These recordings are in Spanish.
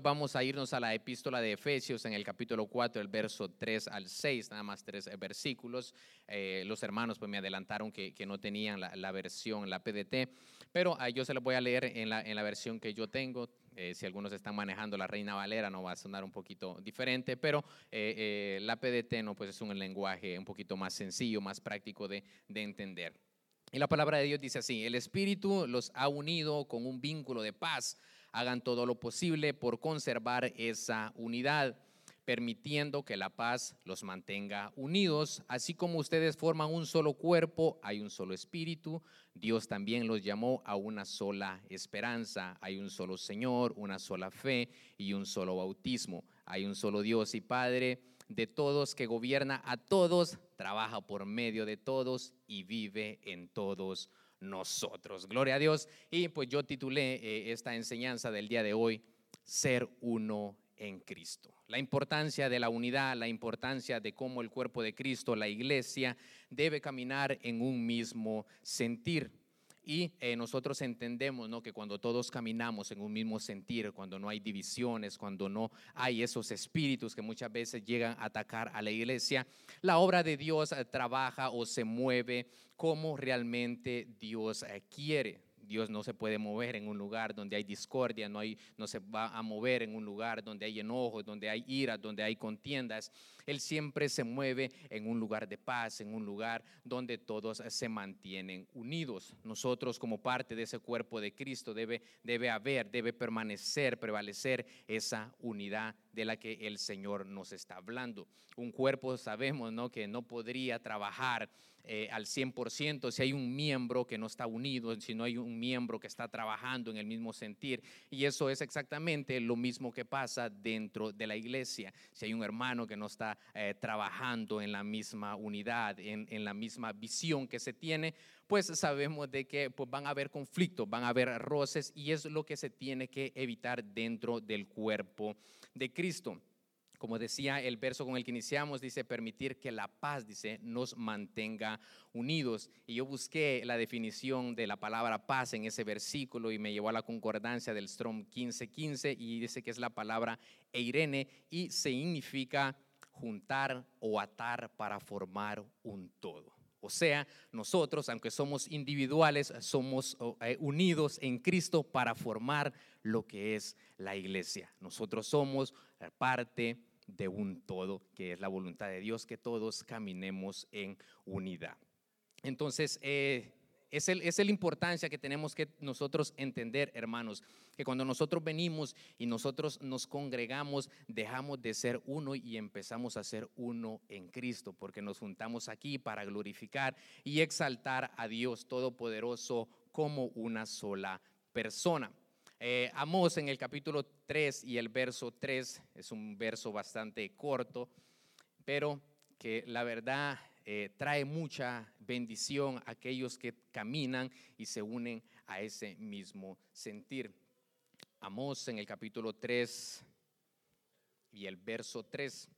Vamos a irnos a la epístola de Efesios en el capítulo 4, el verso 3 al 6, nada más tres versículos. Eh, los hermanos pues me adelantaron que, no tenían la, versión, la PDT, pero ah, yo se lo voy a leer en la, en la versión que yo tengo. Eh, si algunos están manejando la Reina Valera no va a sonar un poquito diferente, pero eh, la PDT no, pues es un lenguaje un poquito más sencillo, más práctico de, de entender. Y la palabra de Dios dice así, el Espíritu los ha unido con un vínculo de paz hagan todo lo posible por conservar esa unidad, permitiendo que la paz los mantenga unidos, así como ustedes forman un solo cuerpo, hay un solo espíritu, Dios también los llamó a una sola esperanza, hay un solo Señor, una sola fe y un solo bautismo, hay un solo Dios y Padre de todos que gobierna a todos, trabaja por medio de todos y vive en todos nosotros. Gloria a Dios. Y pues yo titulé eh, esta enseñanza del día de hoy, Ser uno en Cristo. La importancia de la unidad, la importancia de cómo el cuerpo de Cristo, la iglesia, debe caminar en un mismo sentir. Y eh, nosotros entendemos ¿no? que cuando todos caminamos en un mismo sentir, cuando no hay divisiones, cuando no hay esos espíritus que muchas veces llegan a atacar a la iglesia, la obra de Dios eh, trabaja o se mueve como realmente Dios eh, quiere. Dios no se puede mover en un lugar donde hay discordia, no, hay, no se va a mover en un lugar donde hay enojos, donde hay ira, donde hay contiendas. Él siempre se mueve en un lugar de paz, en un lugar donde todos se mantienen unidos. Nosotros como parte de ese cuerpo de Cristo debe, debe haber, debe permanecer, prevalecer esa unidad de la que el Señor nos está hablando. Un cuerpo sabemos ¿no? que no podría trabajar eh, al 100% si hay un miembro que no está unido, si no hay un miembro que está trabajando en el mismo sentir. Y eso es exactamente lo mismo que pasa dentro de la iglesia. Si hay un hermano que no está eh, trabajando en la misma unidad, en, la misma visión que se tiene, pues sabemos de que pues, van a haber conflictos, van a haber roces y es lo que se tiene que evitar dentro del cuerpo de Cristo como decía el verso con el que iniciamos, dice permitir que la paz, dice, nos mantenga unidos. Y yo busqué la definición de la palabra paz en ese versículo y me llevó a la concordancia del Strom 1515 y dice que es la palabra eirene y significa juntar o atar para formar un todo. O sea, nosotros, aunque somos individuales, somos eh, unidos en Cristo para formar lo que es la iglesia. Nosotros somos parte de un todo, que es la voluntad de Dios, que todos caminemos en unidad. Entonces, eh, es, el, es la importancia que tenemos que nosotros entender, hermanos, que cuando nosotros venimos y nosotros nos congregamos, dejamos de ser uno y empezamos a ser uno en Cristo, porque nos juntamos aquí para glorificar y exaltar a Dios Todopoderoso como una sola persona. Eh, Amós en el capítulo 3 y el verso 3 es un verso bastante corto, pero que la verdad eh, trae mucha bendición a aquellos que caminan y se unen a ese mismo sentir. Amós en el capítulo 3 y el verso 3.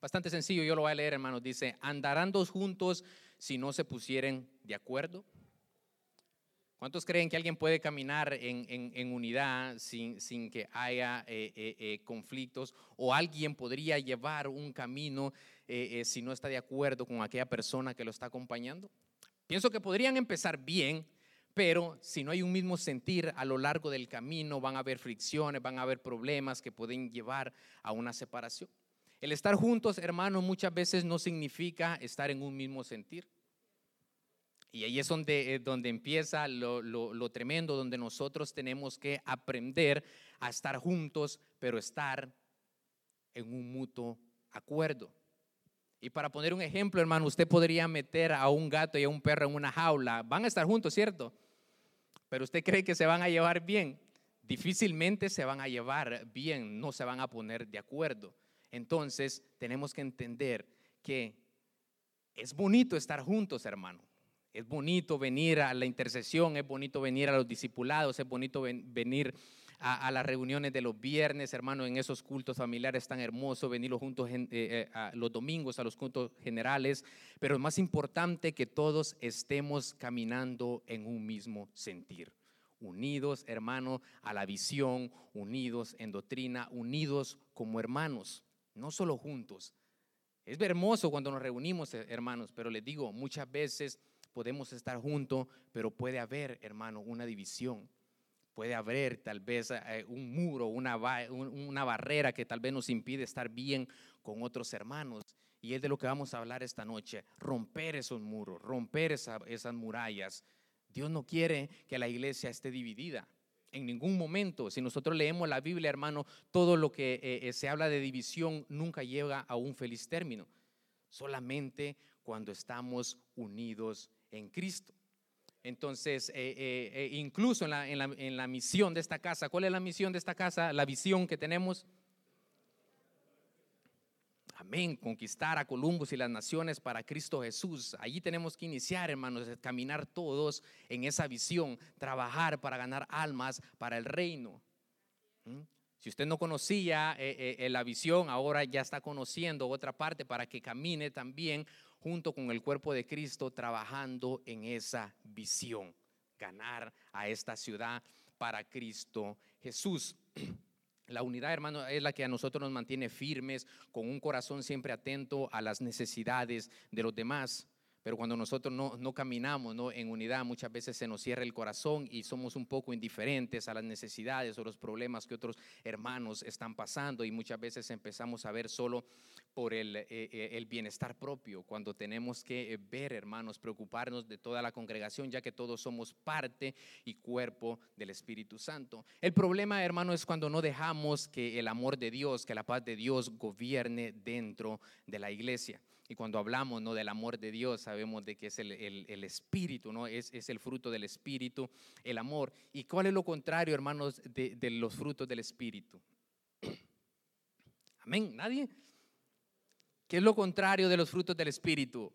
Bastante sencillo, yo lo voy a leer, hermanos. Dice, andarán dos juntos si no se pusieren de acuerdo. ¿Cuántos creen que alguien puede caminar en, unidad sin, que haya eh, eh, eh, conflictos? ¿O alguien podría llevar un camino si no está de acuerdo con aquella persona que lo está acompañando? Pienso que podrían empezar bien, pero si no hay un mismo sentir a lo largo del camino, van a haber fricciones, van a haber problemas que pueden llevar a una separación. El estar juntos, hermanos, muchas veces no significa estar en un mismo sentir. Y ahí es donde, eh, donde empieza lo, lo, tremendo, donde nosotros tenemos que aprender a estar juntos, pero estar en un mutuo acuerdo. Y para poner un ejemplo, hermano, usted podría meter a un gato y a un perro en una jaula. Van a estar juntos, ¿cierto? Pero usted cree que se van a llevar bien. Difícilmente se van a llevar bien, no se van a poner de acuerdo. Entonces, tenemos que entender que es bonito estar juntos, hermano. Es bonito venir a la intercesión, es bonito venir a los discipulados, es bonito venir a, las reuniones de los viernes, hermano, en esos cultos familiares tan hermosos, venir juntos eh, eh, a los domingos a los cultos generales, pero es más importante que todos estemos caminando en un mismo sentir. unidos, hermano, a la visión, unidos en doctrina, unidos como hermanos, no solo juntos. Es hermoso cuando nos reunimos, hermanos, pero les digo, muchas veces podemos estar juntos, pero puede haber, hermano, una división. Puede haber tal vez eh, un muro, una, barrera que tal vez nos impide estar bien con otros hermanos. Y es de lo que vamos a hablar esta noche, romper esos muros, romper esas murallas. Dios no quiere que la iglesia esté dividida. En ningún momento, si nosotros leemos la Biblia, hermano, todo lo que eh, eh, se habla de división nunca llega a un feliz término. Solamente cuando estamos unidos en Cristo. Entonces, eh, incluso en la, en la misión de esta casa, ¿cuál es la misión de esta casa? La visión que tenemos Amén. Conquistar a Columbus y las naciones para Cristo Jesús. Allí tenemos que iniciar, hermanos, caminar todos en esa visión, trabajar para ganar almas para el reino. ¿Mm? Si usted no conocía eh, eh, la visión, ahora ya está conociendo otra parte para que camine también junto con el cuerpo de Cristo trabajando en esa visión. Ganar a esta ciudad para Cristo Jesús. La unidad, hermano, es la que a nosotros nos mantiene firmes, con un corazón siempre atento a las necesidades de los demás. Pero cuando nosotros no, caminamos ¿no? en unidad, muchas veces se nos cierra el corazón y somos un poco indiferentes a las necesidades o los problemas que otros hermanos están pasando y muchas veces empezamos a ver solo por el, eh, eh, el bienestar propio, cuando tenemos que eh, ver, hermanos, preocuparnos de toda la congregación, ya que todos somos parte y cuerpo del Espíritu Santo. El problema, hermano, es cuando no dejamos que el amor de Dios, que la paz de Dios gobierne dentro de la iglesia. Y cuando hablamos ¿no? del amor de Dios, sabemos de que es el, Espíritu, ¿no? Es, es, el fruto del Espíritu, el amor. ¿Y cuál es lo contrario, hermanos, de, de los frutos del Espíritu? Amén. ¿Nadie? ¿Qué es lo contrario de los frutos del Espíritu?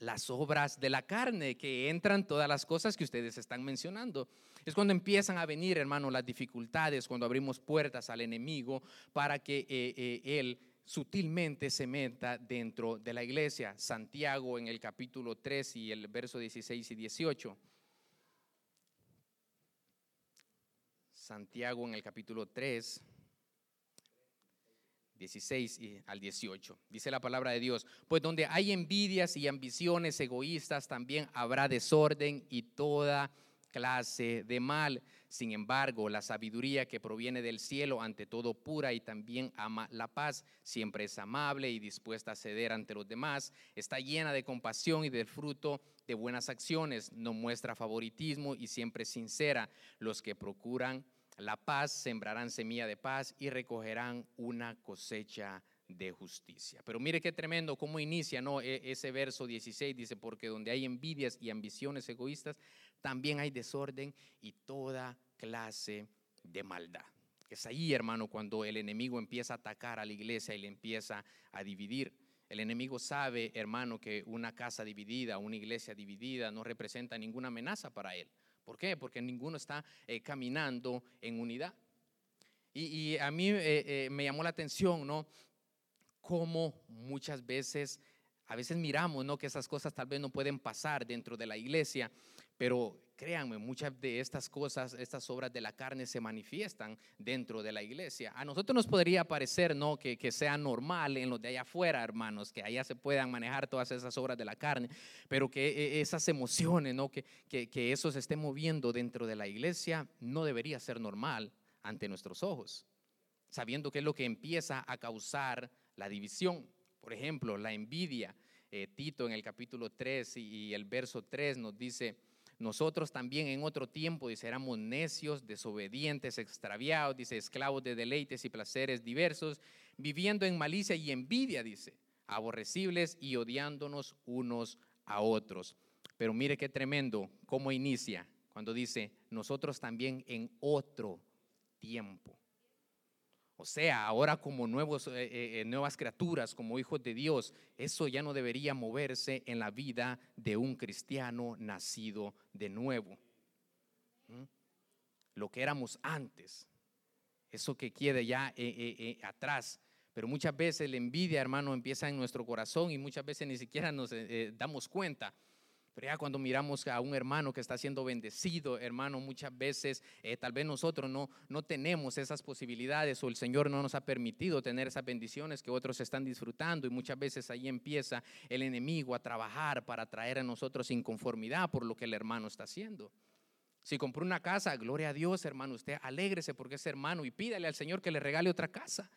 Las obras de la carne, que entran todas las cosas que ustedes están mencionando. Es cuando empiezan a venir, hermano, las dificultades, cuando abrimos puertas al enemigo para que eh, eh, él sutilmente se meta dentro de la iglesia. Santiago en el capítulo 3 y el verso 16 y 18. Santiago en el capítulo 3, 16 y al 18. Dice la palabra de Dios, pues donde hay envidias y ambiciones egoístas, también habrá desorden y toda clase de mal. Sin embargo, la sabiduría que proviene del cielo, ante todo pura y también ama la paz, siempre es amable y dispuesta a ceder ante los demás, está llena de compasión y del fruto de buenas acciones, no muestra favoritismo y siempre sincera. Los que procuran la paz sembrarán semilla de paz y recogerán una cosecha de justicia. Pero mire qué tremendo cómo inicia ¿no? E, ese verso 16, dice, porque donde hay envidias y ambiciones egoístas, también hay desorden y toda clase de maldad. Es ahí, hermano, cuando el enemigo empieza a atacar a la iglesia y le empieza a dividir. El enemigo sabe, hermano, que una casa dividida, una iglesia dividida no representa ninguna amenaza para él. ¿Por qué? Porque ninguno está eh, caminando en unidad. Y, a mí eh, eh, me llamó la atención, ¿no? Cómo muchas veces, a veces miramos, ¿no? Que esas cosas tal vez no pueden pasar dentro de la iglesia, pero créanme, muchas de estas cosas, estas obras de la carne se manifiestan dentro de la iglesia. A nosotros nos podría parecer, ¿no? Que, que sea normal en los de allá afuera, hermanos, que allá se puedan manejar todas esas obras de la carne, pero que e, esas emociones, ¿no? Que, que, que eso se esté moviendo dentro de la iglesia no debería ser normal ante nuestros ojos, sabiendo que es lo que empieza a causar la división. Por ejemplo, la envidia. Eh, Tito en el capítulo 3 y el verso 3 nos dice, nosotros también en otro tiempo, dice, éramos necios, desobedientes, extraviados, dice, esclavos de deleites y placeres diversos, viviendo en malicia y envidia, dice, aborrecibles y odiándonos unos a otros. Pero mire qué tremendo cómo inicia cuando dice, nosotros también en otro tiempo. O sea, ahora como nuevos, eh, eh, eh, nuevas criaturas, como hijos de Dios, eso ya no debería moverse en la vida de un cristiano nacido de nuevo. ¿Mm? Lo que éramos antes, eso que quede ya atrás. Pero muchas veces la envidia, hermano, empieza en nuestro corazón y muchas veces ni siquiera nos damos cuenta. Pero ya cuando miramos a un hermano que está siendo bendecido, hermano, muchas veces eh, tal vez nosotros no, no tenemos esas posibilidades o el Señor no nos ha permitido tener esas bendiciones que otros están disfrutando y muchas veces ahí empieza el enemigo a trabajar para traer a nosotros inconformidad por lo que el hermano está haciendo. Si compró una casa, gloria a Dios, hermano, usted alégrese porque es hermano y pídale al Señor que le regale otra casa.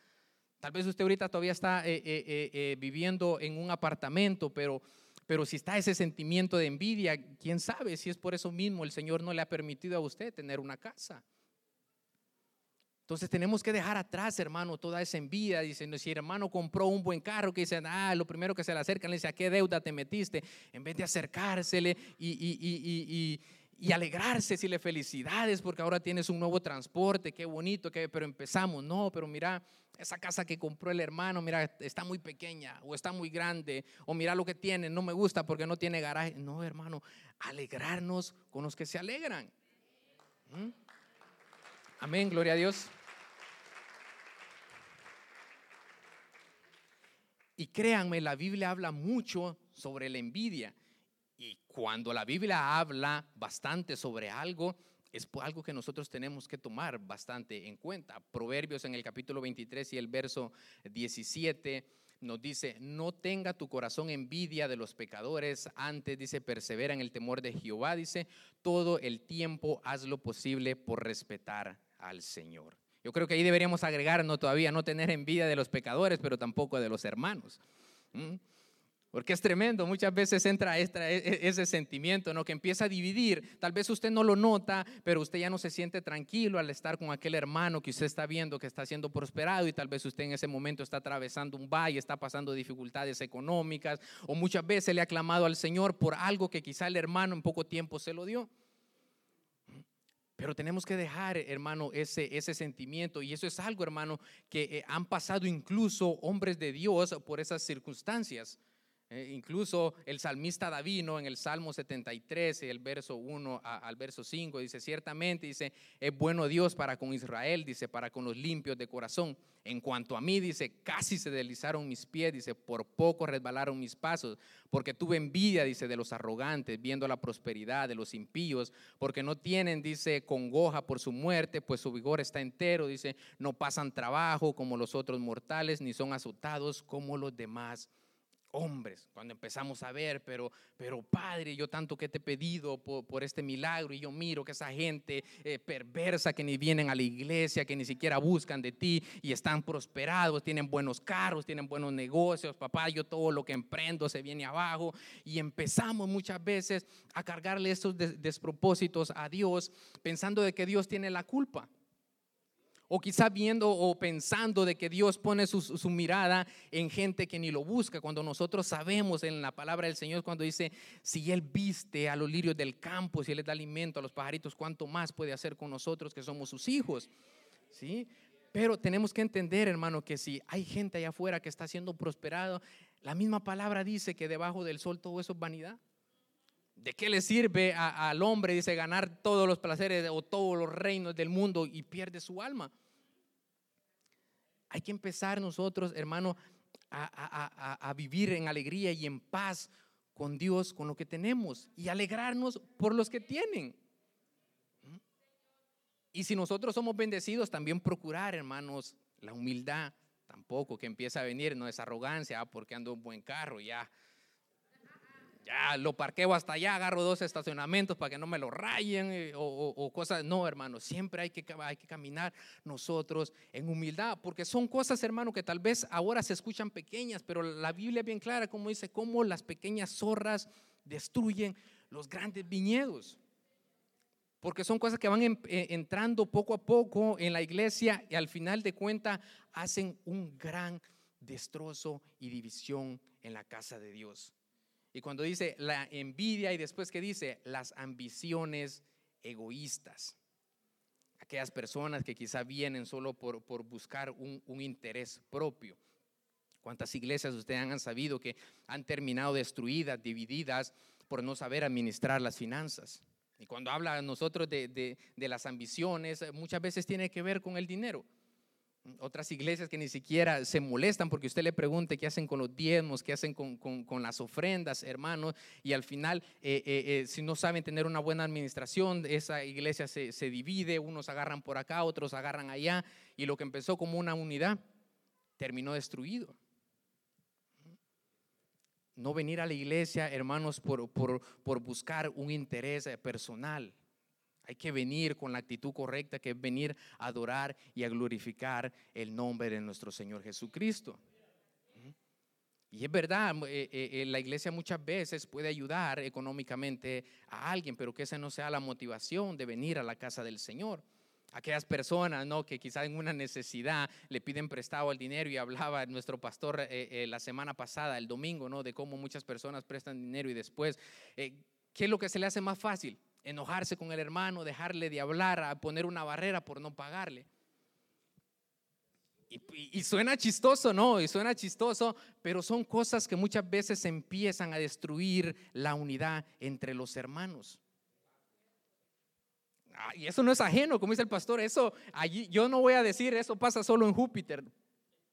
Tal vez usted ahorita todavía está eh, eh, viviendo en un apartamento, pero pero si está ese sentimiento de envidia, quién sabe si es por eso mismo el Señor no le ha permitido a usted tener una casa. Entonces tenemos que dejar atrás, hermano, toda esa envidia. Diciendo, si hermano compró un buen carro, que dicen, ah, lo primero que se le acercan, le dice, ¿a qué deuda te metiste? En vez de acercársele y, y, y, y alegrarse, le felicidades, porque ahora tienes un nuevo transporte, qué bonito, que, pero empezamos, no, pero mira, esa casa que compró el hermano, mira, está muy pequeña o está muy grande, o mira lo que tiene, no me gusta porque no tiene garaje. No, hermano, alegrarnos con los que se alegran. ¿Mm? Amén, gloria a Dios. Y créanme, la Biblia habla mucho sobre la envidia. Cuando la Biblia habla bastante sobre algo, es algo que nosotros tenemos que tomar bastante en cuenta. Proverbios en el capítulo 23 y el verso 17 nos dice, no tenga tu corazón envidia de los pecadores, antes dice, persevera en el temor de Jehová, dice, todo el tiempo haz lo posible por respetar al Señor. Yo creo que ahí deberíamos agregar, no todavía, no tener envidia de los pecadores, pero tampoco de los hermanos. Porque es tremendo, muchas veces entra e, e, ese sentimiento, ¿no? Que empieza a dividir. Tal vez usted no lo nota, pero usted ya no se siente tranquilo al estar con aquel hermano que usted está viendo que está siendo prosperado y tal vez usted en ese momento está atravesando un valle, está pasando dificultades económicas o muchas veces le ha clamado al Señor por algo que quizá el hermano en poco tiempo se lo dio. Pero tenemos que dejar, hermano, ese, ese sentimiento. Y eso es algo, hermano, que eh, han pasado incluso hombres de Dios por esas circunstancias. Eh, incluso el salmista Davino en el Salmo 73, el verso 1 al verso 5, dice, ciertamente, dice, es bueno Dios para con Israel, dice, para con los limpios de corazón. En cuanto a mí, dice, casi se deslizaron mis pies, dice, por poco resbalaron mis pasos, porque tuve envidia, dice, de los arrogantes, viendo la prosperidad de los impíos, porque no tienen, dice, congoja por su muerte, pues su vigor está entero, dice, no pasan trabajo como los otros mortales, ni son azotados como los demás hombres, cuando empezamos a ver, pero, pero Padre, yo tanto que te he pedido por, este milagro y yo miro que esa gente eh, perversa que ni vienen a la iglesia, que ni siquiera buscan de ti y están prosperados, tienen buenos carros, tienen buenos negocios, papá, yo todo lo que emprendo se viene abajo y empezamos muchas veces a cargarle esos despropósitos a Dios pensando de que Dios tiene la culpa. O quizá viendo o pensando de que Dios pone su, mirada en gente que ni lo busca, cuando nosotros sabemos en la palabra del Señor, cuando dice, si Él viste a los lirios del campo, si Él les da alimento a los pajaritos, ¿cuánto más puede hacer con nosotros que somos sus hijos? ¿Sí? Pero tenemos que entender, hermano, que si hay gente allá afuera que está siendo prosperado, la misma palabra dice que debajo del sol todo eso es vanidad. ¿De qué le sirve al hombre, dice, ganar todos los placeres o todos los reinos del mundo y pierde su alma? Hay que empezar nosotros, hermano, a, vivir en alegría y en paz con Dios, con lo que tenemos y alegrarnos por los que tienen. Y si nosotros somos bendecidos, también procurar, hermanos, la humildad, tampoco que empieza a venir, no es arrogancia, ah, porque ando en buen carro, ya ya lo parqueo hasta allá, agarro dos estacionamientos para que no me lo rayen eh, o, cosas. No, hermano, siempre hay que, hay que caminar nosotros en humildad, porque son cosas, hermano, que tal vez ahora se escuchan pequeñas, pero la Biblia bien clara, como dice, cómo las pequeñas zorras destruyen los grandes viñedos. Porque son cosas que van eh, entrando poco a poco en la iglesia y al final de cuentas hacen un gran destrozo y división en la casa de Dios. Y cuando dice la envidia y después que dice las ambiciones egoístas. Aquellas personas que quizá vienen solo por, buscar un, interés propio. ¿Cuántas iglesias ustedes han sabido que han terminado destruidas, divididas por no saber administrar las finanzas? Y cuando habla nosotros de, de las ambiciones, muchas veces tiene que ver con el dinero. Otras iglesias que ni siquiera se molestan porque usted le pregunte qué hacen con los diezmos, qué hacen con, las ofrendas, hermanos, y al final, eh, eh, eh, si no saben tener una buena administración, esa iglesia se, se divide, unos agarran por acá, otros agarran allá, y lo que empezó como una unidad terminó destruido. No venir a la iglesia, hermanos, por, por, por buscar un interés personal hay que venir con la actitud correcta, que es venir a adorar y a glorificar el nombre de nuestro Señor Jesucristo. Y es verdad, eh, eh, eh, la iglesia muchas veces puede ayudar económicamente a alguien, pero que esa no sea la motivación de venir a la casa del Señor. Aquellas personas ¿no? que quizás en una necesidad le piden prestado el dinero y hablaba nuestro pastor la semana pasada, el domingo, ¿no? de cómo muchas personas prestan dinero y después, ¿qué es lo que se le hace más fácil? Enojarse con el hermano, dejarle de hablar, poner una barrera por no pagarle. Y, suena chistoso, ¿no? Y suena chistoso, pero son cosas que muchas veces empiezan a destruir la unidad entre los hermanos. Y eso no es ajeno, como dice el pastor, eso allí, yo no voy a decir, eso pasa solo en Júpiter,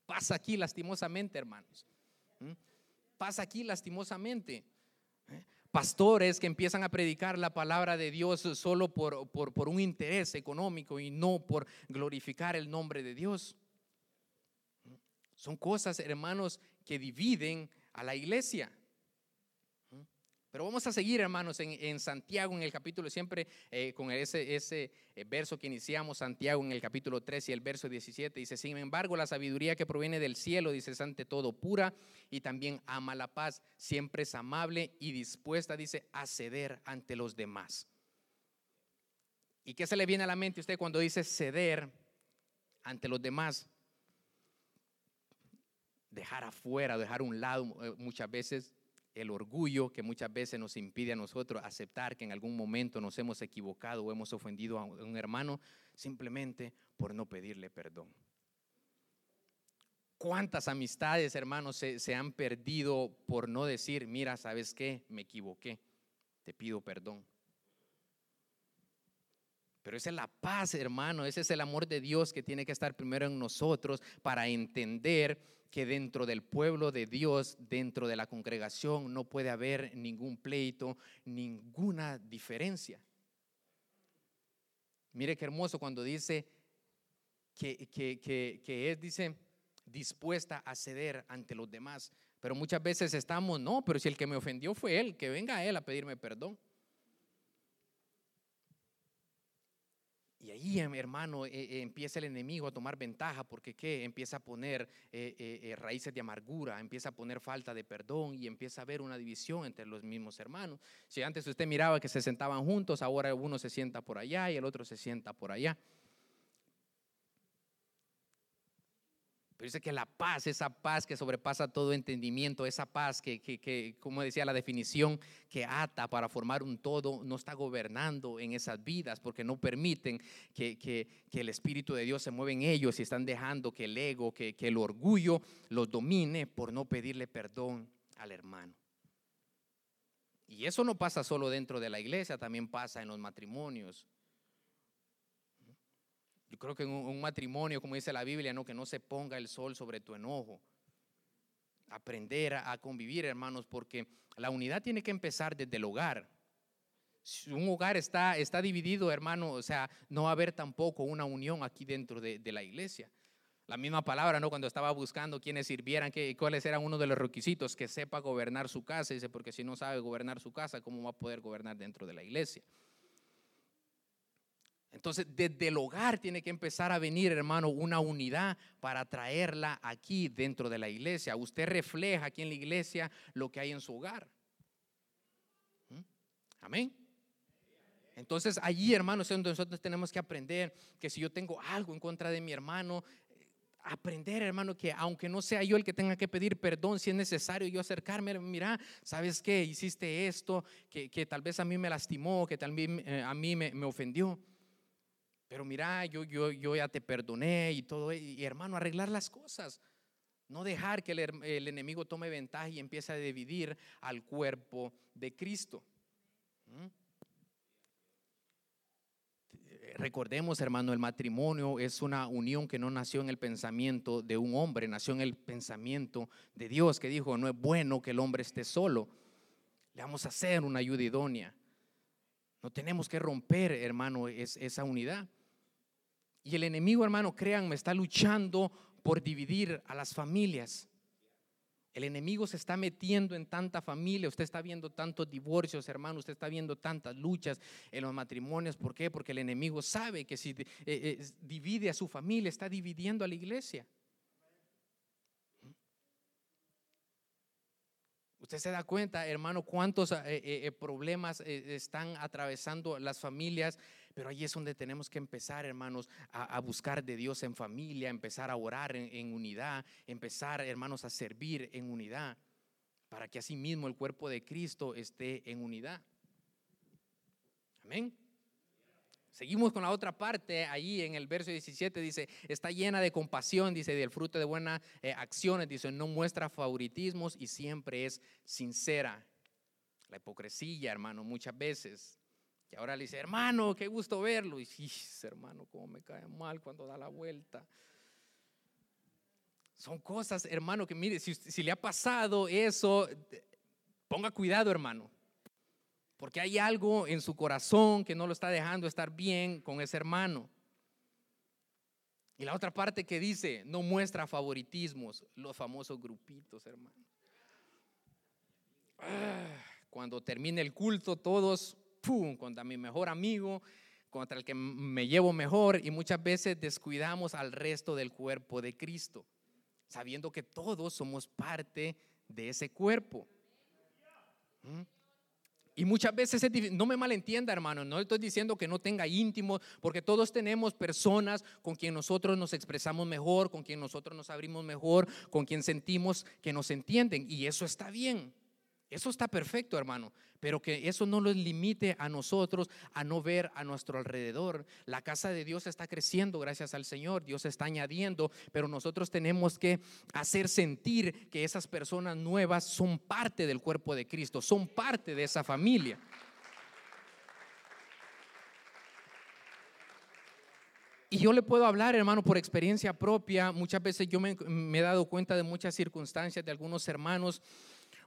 pasa aquí lastimosamente, hermanos. ¿Mm? Pasa aquí lastimosamente pastores que empiezan a predicar la palabra de Dios solo por, por, un interés económico y no por glorificar el nombre de Dios. Son cosas, hermanos, que dividen a la iglesia. Pero vamos a seguir, hermanos, en, Santiago, en el capítulo, siempre eh, con ese, ese eh, verso que iniciamos, Santiago, en el capítulo 3 y el verso 17, dice, sin embargo, la sabiduría que proviene del cielo, dice, es ante todo pura y también ama la paz, siempre es amable y dispuesta, dice, a ceder ante los demás. ¿Y qué se le viene a la mente a usted cuando dice ceder ante los demás? Dejar afuera, dejar a un lado eh, muchas veces el orgullo que muchas veces nos impide a nosotros aceptar que en algún momento nos hemos equivocado o hemos ofendido a un hermano simplemente por no pedirle perdón. ¿Cuántas amistades, hermanos, se, han perdido por no decir, mira, ¿sabes qué? Me equivoqué, te pido perdón. Pero esa es la paz, hermano, ese es el amor de Dios que tiene que estar primero en nosotros para entender que dentro del pueblo de Dios, dentro de la congregación, no puede haber ningún pleito, ninguna diferencia. Mire qué hermoso cuando dice que, que, es, dice, dispuesta a ceder ante los demás. Pero muchas veces estamos, no, pero si el que me ofendió fue él, que venga él a pedirme perdón. Y ahí, em, hermano, eh, eh, empieza el enemigo a tomar ventaja porque ¿qué? empieza a poner eh, raíces de amargura, empieza a poner falta de perdón y empieza a haber una división entre los mismos hermanos. Si antes usted miraba que se sentaban juntos, ahora uno se sienta por allá y el otro se sienta por allá. Dice que la paz, esa paz que sobrepasa todo entendimiento, esa paz que, como decía la definición, que ata para formar un todo, no está gobernando en esas vidas porque no permiten que, el Espíritu de Dios se mueva en ellos y están dejando que el ego, que, que el orgullo los domine por no pedirle perdón al hermano. Y eso no pasa solo dentro de la iglesia, también pasa en los matrimonios. Yo creo que en un, matrimonio, como dice la Biblia, no que no se ponga el sol sobre tu enojo. Aprender a, convivir, hermanos, porque la unidad tiene que empezar desde el hogar. Si un hogar está, está dividido, hermano, o sea, no va a haber tampoco una unión aquí dentro de, la iglesia. La misma palabra, ¿no? Cuando estaba buscando quienes sirvieran, que, cuáles eran uno de los requisitos, que sepa gobernar su casa. Dice, porque si no sabe gobernar su casa, ¿cómo va a poder gobernar dentro de la iglesia? Entonces, desde el hogar tiene que empezar a venir, hermano, una unidad para traerla aquí dentro de la iglesia. Usted refleja aquí en la iglesia lo que hay en su hogar. ¿Mm? Amén. Entonces, allí, hermanos, es donde nosotros tenemos que aprender que si yo tengo algo en contra de mi hermano, aprender, hermano, que aunque no sea yo el que tenga que pedir perdón, si es necesario yo acercarme, mira, ¿sabes qué? Hiciste esto, que, tal vez a mí me lastimó, que tal vez eh, a mí me ofendió pero mira, yo, yo, yo ya te perdoné y todo, y hermano, arreglar las cosas. No dejar que el, enemigo tome ventaja y empiece a dividir al cuerpo de Cristo. ¿Mm? recordemos, hermano, el matrimonio es una unión que no nació en el pensamiento de un hombre, nació en el pensamiento de Dios, que dijo, no es bueno que el hombre esté solo. Le vamos a hacer una ayuda idónea. No tenemos que romper, hermano, esa unidad. Y el enemigo, hermano, créanme, está luchando por dividir a las familias. El enemigo se está metiendo en tanta familia, usted está viendo tantos divorcios, hermano, usted está viendo tantas luchas en los matrimonios. ¿Por qué? Porque el enemigo sabe que si eh, eh, divide a su familia, está dividiendo a la iglesia. Usted se da cuenta, hermano, cuántos eh, problemas están atravesando las familias pero ahí es donde tenemos que empezar, hermanos, a, buscar de Dios en familia, empezar a orar en, unidad, empezar, hermanos, a servir en unidad, para que así mismo el cuerpo de Cristo esté en unidad. Amén. Seguimos con la otra parte, ahí en el verso 17 dice, está llena de compasión, dice, del fruto de buenas eh, acciones, dice, no muestra favoritismos y siempre es sincera. La hipocresía, hermano, muchas veces y ahora le dice, hermano, qué gusto verlo. Y dice, hermano, cómo me cae mal cuando da la vuelta. Son cosas, hermano, que mire, si, le ha pasado eso, ponga cuidado, hermano. Porque hay algo en su corazón que no lo está dejando estar bien con ese hermano. Y la otra parte que dice, no muestra favoritismos, los famosos grupitos, hermano. Ah, cuando termine el culto, todos ¡pum!, contra mi mejor amigo, contra el que me llevo mejor y muchas veces descuidamos al resto del cuerpo de Cristo, sabiendo que todos somos parte de ese cuerpo. ¿Mm? Y muchas veces, no me malentienda hermano, no estoy diciendo que no tenga íntimo, porque todos tenemos personas con quien nosotros nos expresamos mejor, con quien nosotros nos abrimos mejor, con quien sentimos que nos entienden. Y eso está bien. Eso está perfecto, hermano, pero que eso no nos limite a nosotros a no ver a nuestro alrededor. La casa de Dios está creciendo gracias al Señor, Dios está añadiendo, pero nosotros tenemos que hacer sentir que esas personas nuevas son parte del cuerpo de Cristo, son parte de esa familia. Y yo le puedo hablar, hermano, por experiencia propia. Muchas veces yo me, me, he dado cuenta de muchas circunstancias de algunos hermanos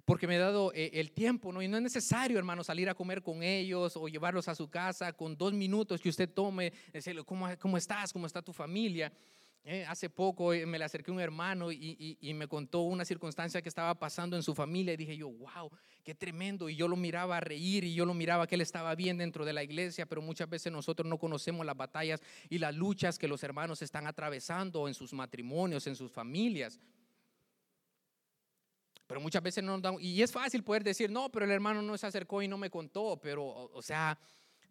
porque me he dado eh, el tiempo, ¿no? Y no es necesario, hermano, salir a comer con ellos o llevarlos a su casa con dos minutos que usted tome, decirle, ¿cómo, estás? ¿Cómo está tu familia? Eh, hace poco eh, me le acerqué a un hermano y, y, me contó una circunstancia que estaba pasando en su familia y dije yo, wow, qué tremendo. Y yo lo miraba a reír y yo lo miraba que él estaba bien dentro de la iglesia, pero muchas veces nosotros no conocemos las batallas y las luchas que los hermanos están atravesando en sus matrimonios, en sus familias. Pero muchas veces no nos damos, y es fácil poder decir, no, pero el hermano no se acercó y no me contó, pero, o, sea,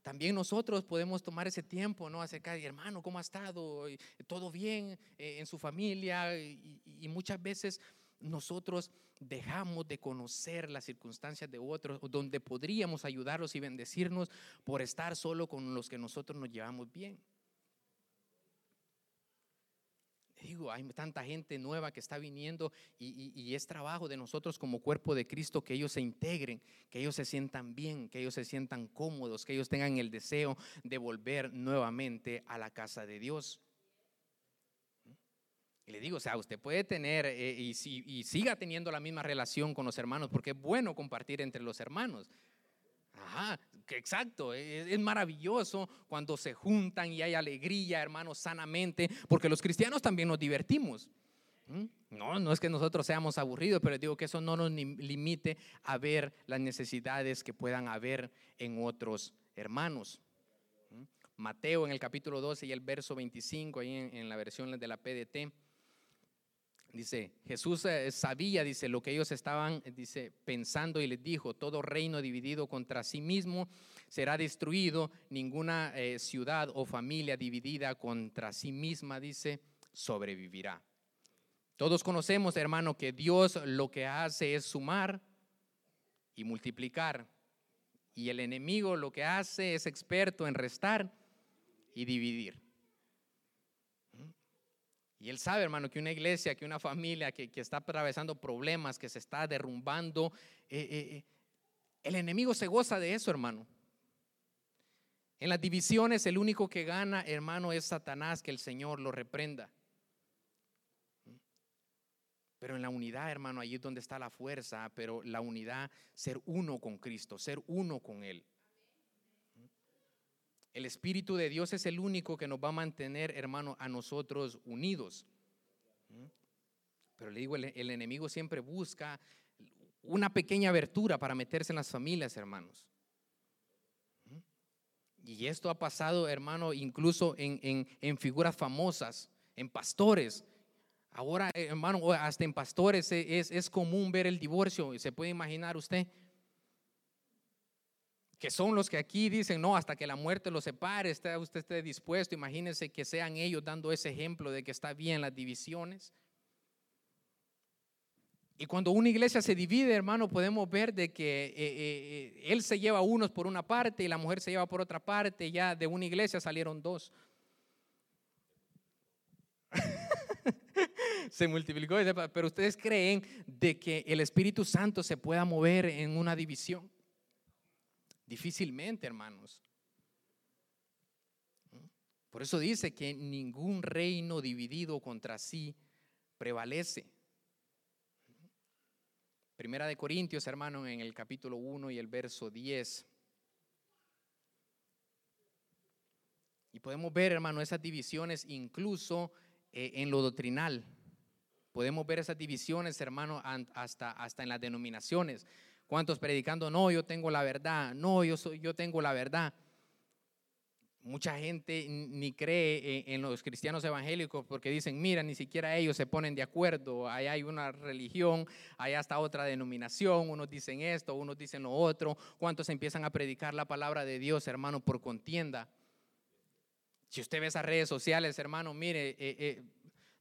también nosotros podemos tomar ese tiempo, ¿no? Acercar, hermano, ¿cómo ha estado? ¿Todo bien eh, en su familia? Y, y, muchas veces nosotros dejamos de conocer las circunstancias de otros, donde podríamos ayudarlos y bendecirnos por estar solo con los que nosotros nos llevamos bien. Digo, hay tanta gente nueva que está viniendo y, es trabajo de nosotros como cuerpo de Cristo que ellos se integren, que ellos se sientan bien, que ellos se sientan cómodos, que ellos tengan el deseo de volver nuevamente a la casa de Dios. Y le digo, o sea, usted puede tener eh, y, y siga teniendo la misma relación con los hermanos, porque es bueno compartir entre los hermanos. Ajá, exacto, e, es, maravilloso cuando se juntan y hay alegría, hermanos, sanamente, porque los cristianos también nos divertimos. No, no es que nosotros seamos aburridos, pero digo que eso no nos limite a ver las necesidades que puedan haber en otros hermanos. Mateo en el capítulo 12 y el verso 25, ahí en, en la versión de la PDT, Dice, Jesús eh, sabía, dice, lo que ellos estaban, dice, pensando y les dijo, todo reino dividido contra sí mismo será destruido, ninguna eh, ciudad o familia dividida contra sí misma, dice, sobrevivirá. Todos conocemos, hermano, que Dios lo que hace es sumar y multiplicar. Y el enemigo lo que hace es experto en restar y dividir. Y él sabe, hermano, que una iglesia, que una familia que, está atravesando problemas, que se está derrumbando, eh, eh, eh, el enemigo se goza de eso, hermano. En las divisiones el único que gana, hermano, es Satanás, que el Señor lo reprenda. Pero en la unidad, hermano, allí es donde está la fuerza, pero la unidad, ser uno con Cristo, ser uno con Él. El Espíritu de Dios es el único que nos va a mantener, hermano, a nosotros unidos. Pero le digo, el, enemigo siempre busca una pequeña abertura para meterse en las familias, hermanos. Y esto ha pasado, hermano, incluso en, figuras famosas, en pastores. Ahora, hermano, hasta en pastores es, es común ver el divorcio. ¿Se puede imaginar usted? Que son los que aquí dicen, no, hasta que la muerte los separe, está, usted esté dispuesto, imagínense que sean ellos dando ese ejemplo de que está bien las divisiones. Y cuando una iglesia se divide, hermano, podemos ver de que eh, eh, eh, él se lleva unos por una parte y la mujer se lleva por otra parte. Ya de una iglesia salieron dos. se multiplicó. Pero ustedes creen de que el Espíritu Santo se pueda mover en una división. Difícilmente, hermanos. Por eso dice que ningún reino dividido contra sí prevalece. Primera de Corintios, hermano, en el capítulo 1 y el verso 10. Y podemos ver, hermano, esas divisiones incluso eh, en lo doctrinal. Podemos ver esas divisiones, hermano, hasta, hasta en las denominaciones. ¿Cuántos predicando? No, yo tengo la verdad. No, yo, soy, yo tengo la verdad mucha gente ni cree en los cristianos evangélicos porque dicen, mira, ni siquiera ellos se ponen de acuerdo, ahí hay una religión, allá está otra denominación, unos dicen esto, unos dicen lo otro, ¿cuántos empiezan a predicar la palabra de Dios, hermano, por contienda? Si usted ve esas redes sociales, hermano, mire, eh, eh,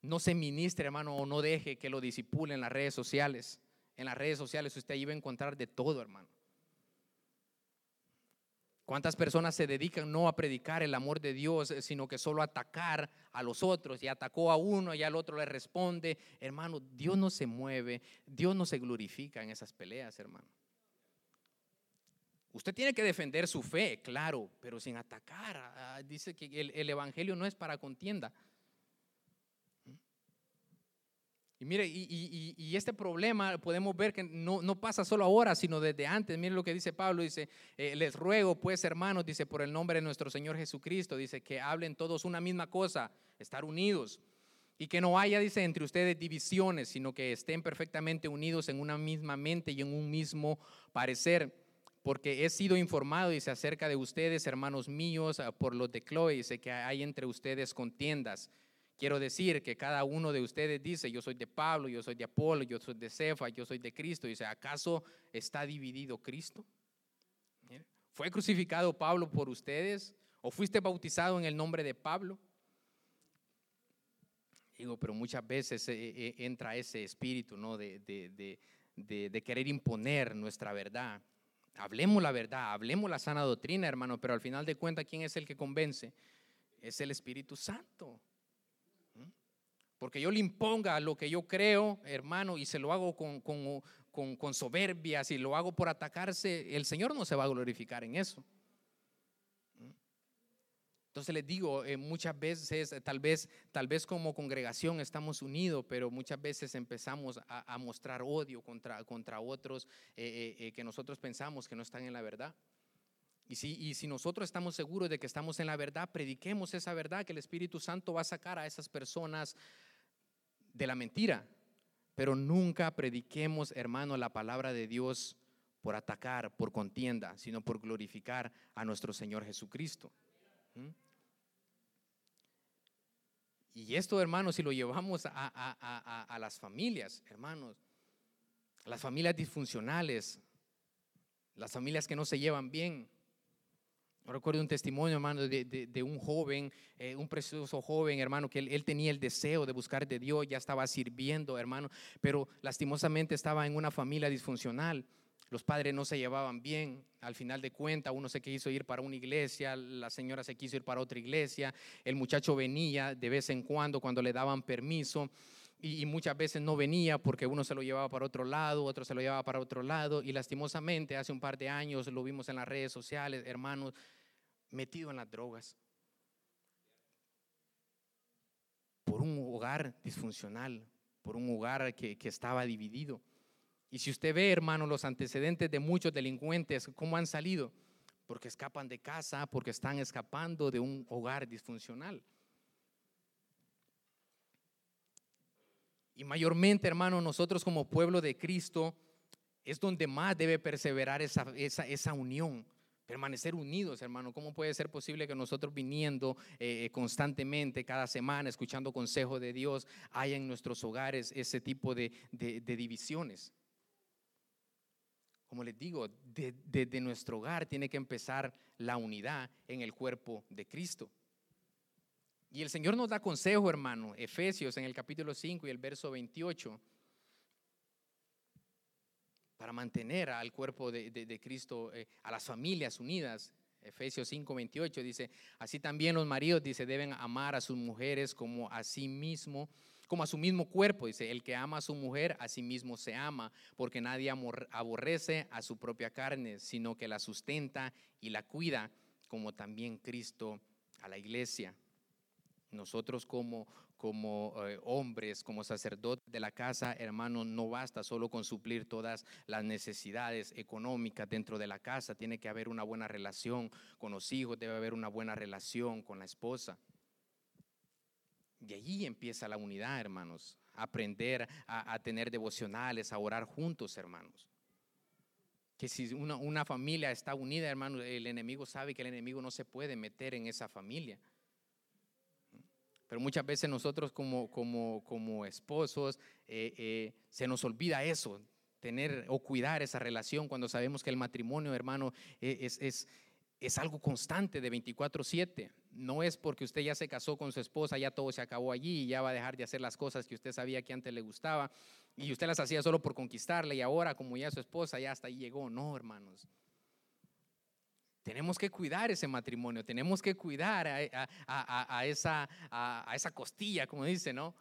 no se ministre, hermano, o no deje que lo disipulen las redes sociales. En las redes sociales usted ahí va a encontrar de todo, hermano. ¿Cuántas personas se dedican no a predicar el amor de Dios, eh, sino que solo a atacar a los otros? Y atacó a uno y al otro le responde. Hermano, Dios no se mueve, Dios no se glorifica en esas peleas, hermano. Usted tiene que defender su fe, claro, pero sin atacar. Ah, dice que el Evangelio no es para contienda. Y mire, y, este problema podemos ver que no, pasa solo ahora, sino desde antes. Mire lo que dice Pablo, dice, eh, les ruego pues hermanos, dice, por el nombre de nuestro Señor Jesucristo, dice, que hablen todos una misma cosa, estar unidos. Y que no haya, dice, entre ustedes divisiones, sino que estén perfectamente unidos en una misma mente y en un mismo parecer. Porque he sido informado, dice, acerca de ustedes, hermanos míos, por los de Chloe, dice que hay entre ustedes contiendas. Quiero decir que cada uno de ustedes dice, yo soy de Pablo, yo soy de Apolo, yo soy de Cefa, yo soy de Cristo. Dice, ¿acaso está dividido Cristo? ¿Fue crucificado Pablo por ustedes? ¿O fuiste bautizado en el nombre de Pablo? Digo, pero muchas veces eh, eh, entra ese espíritu, ¿no? De, de querer imponer nuestra verdad. Hablemos la verdad, hablemos la sana doctrina, hermano, pero al final de cuentas, ¿quién es el que convence? Es el Espíritu Santo porque yo le imponga lo que yo creo, hermano, y se lo hago con, con, soberbia, si lo hago por atacarse, el Señor no se va a glorificar en eso. Entonces les digo, eh, muchas veces, tal vez, tal vez como congregación estamos unidos, pero muchas veces empezamos a, mostrar odio contra, contra otros eh, eh, que nosotros pensamos que no están en la verdad. Y si, y si nosotros estamos seguros de que estamos en la verdad, prediquemos esa verdad que el Espíritu Santo va a sacar a esas personas de la mentira. Pero nunca prediquemos, hermano, la palabra de Dios por atacar, por contienda, sino por glorificar a nuestro Señor Jesucristo. ¿Mm? Y esto, hermanos, si lo llevamos a, a, las familias, hermanos, las familias disfuncionales, las familias que no se llevan bien, Recuerdo un testimonio, hermano, de, un joven, eh, un precioso joven, hermano, que él, tenía el deseo de buscar de Dios, ya estaba sirviendo, hermano, pero lastimosamente estaba en una familia disfuncional. Los padres no se llevaban bien. Al final de cuentas, uno se quiso ir para una iglesia, la señora se quiso ir para otra iglesia. El muchacho venía de vez en cuando, cuando le daban permiso y, muchas veces no venía porque uno se lo llevaba para otro lado, otro se lo llevaba para otro lado y lastimosamente hace un par de años lo vimos en las redes sociales, hermanos, metido en las drogas, por un hogar disfuncional, por un hogar que, que estaba dividido. Y si usted ve, hermano, los antecedentes de muchos delincuentes, cómo han salido, porque escapan de casa, porque están escapando de un hogar disfuncional. Y mayormente, hermano, nosotros como pueblo de Cristo es donde más debe perseverar esa, esa, esa unión, permanecer unidos, hermano. ¿Cómo puede ser posible que nosotros viniendo eh, constantemente, cada semana, escuchando consejo de Dios, haya en nuestros hogares ese tipo de, de, divisiones? Como les digo, desde de nuestro hogar tiene que empezar la unidad en el cuerpo de Cristo. Y el Señor nos da consejo, hermano, Efesios en el capítulo 5 y el verso 28, para mantener al cuerpo de, Cristo, eh, a las familias unidas. Efesios 5, 28 dice, así también los maridos, dice, deben amar a sus mujeres como a sí mismo, como a su mismo cuerpo. Dice, el que ama a su mujer, a sí mismo se ama, porque nadie aborrece a su propia carne, sino que la sustenta y la cuida, como también Cristo a la iglesia nosotros como, como eh, hombres, como sacerdotes de la casa, hermano, no basta solo con suplir todas las necesidades económicas dentro de la casa. Tiene que haber una buena relación con los hijos, debe haber una buena relación con la esposa. Y allí empieza la unidad, hermanos. Aprender a, tener devocionales, a orar juntos, hermanos. Que si una, una familia está unida, hermano, el enemigo sabe que el enemigo no se puede meter en esa familia. Pero muchas veces nosotros como, como, como esposos eh, eh, se nos olvida eso, tener o cuidar esa relación cuando sabemos que el matrimonio, hermano, e, es, es, es algo constante de 24/7. No es porque usted ya se casó con su esposa, ya todo se acabó allí y ya va a dejar de hacer las cosas que usted sabía que antes le gustaba y usted las hacía solo por conquistarle y ahora como ya su esposa ya hasta ahí llegó. No, hermanos. Tenemos que cuidar ese matrimonio, tenemos que cuidar a, esa, costilla, como dice, ¿no?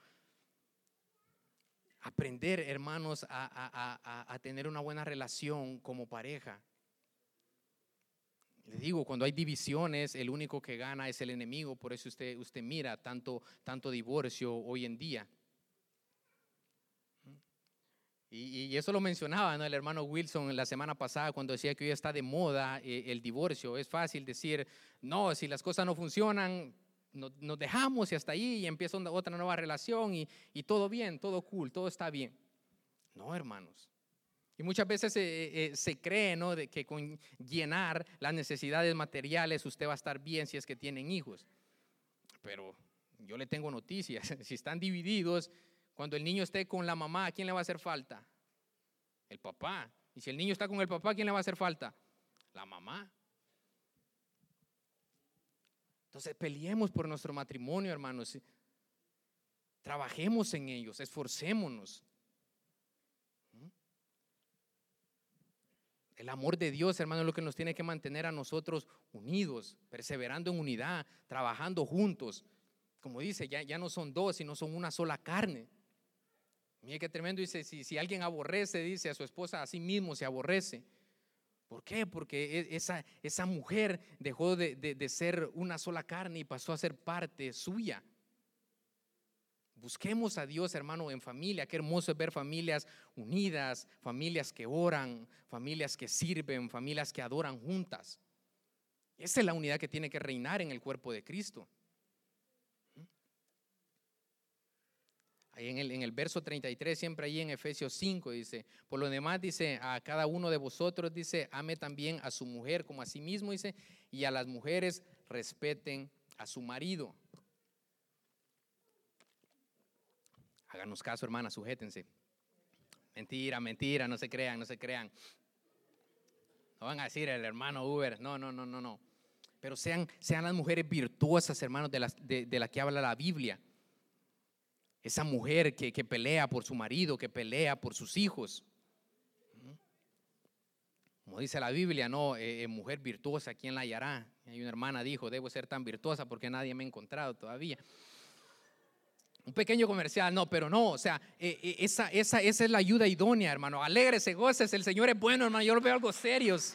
Aprender, hermanos, a, tener una buena relación como pareja. Le digo, cuando hay divisiones, el único que gana es el enemigo, por eso usted, mira tanto divorcio hoy en día. Y, eso lo mencionaba ¿no? el hermano Wilson la semana pasada cuando decía que hoy está de moda eh, el divorcio. Es fácil decir, no, si las cosas no funcionan, nos dejamos y hasta ahí y empieza otra nueva relación y, y, todo bien, todo cool, todo está bien. No, hermanos. Y muchas veces eh, eh, se cree ¿no? de que con llenar las necesidades materiales usted va a estar bien si es que tienen hijos. Pero yo le tengo noticias, si están divididos, cuando el niño esté con la mamá, ¿a quién le va a hacer falta? El papá. Y si el niño está con el papá, ¿quién le va a hacer falta? La mamá. Entonces peleemos por nuestro matrimonio, hermanos. Trabajemos en ellos, esforcémonos. ¿Mm? El amor de Dios, hermano, es lo que nos tiene que mantener a nosotros unidos, perseverando en unidad, trabajando juntos. Como dice, ya, ya no son dos, sino son una sola carne. Mire qué tremendo dice, si, si alguien aborrece, dice a su esposa, a sí mismo se aborrece. ¿Por qué? Porque e, esa, esa mujer dejó de, de, ser una sola carne y pasó a ser parte suya. Busquemos a Dios, hermano, en familia. Qué hermoso es ver familias unidas, familias que oran, familias que sirven, familias que adoran juntas. Esa es la unidad que tiene que reinar en el cuerpo de Cristo. Ahí en el, en el verso 33, siempre ahí en Efesios 5 dice, por lo demás dice, a cada uno de vosotros dice, ame también a su mujer como a sí mismo, dice, y a las mujeres respeten a su marido. Háganos caso, hermana, sujétense. Mentira, mentira, no se crean, no se crean. No van a decir el hermano Uber, no, no, no, no, no. Pero sean, sean las mujeres virtuosas, hermanos, de las de, de la que habla la Biblia esa mujer que, pelea por su marido, que pelea por sus hijos. Como dice la Biblia, no, eh, eh, mujer virtuosa, ¿quién la hallará? Hay una hermana dijo, debo ser tan virtuosa porque nadie me ha encontrado todavía. Un pequeño comercial, no, pero no, o sea, eh, esa, esa, esa es la ayuda idónea, hermano. Alégrese, goces, el Señor es bueno, hermano, yo lo veo algo serios.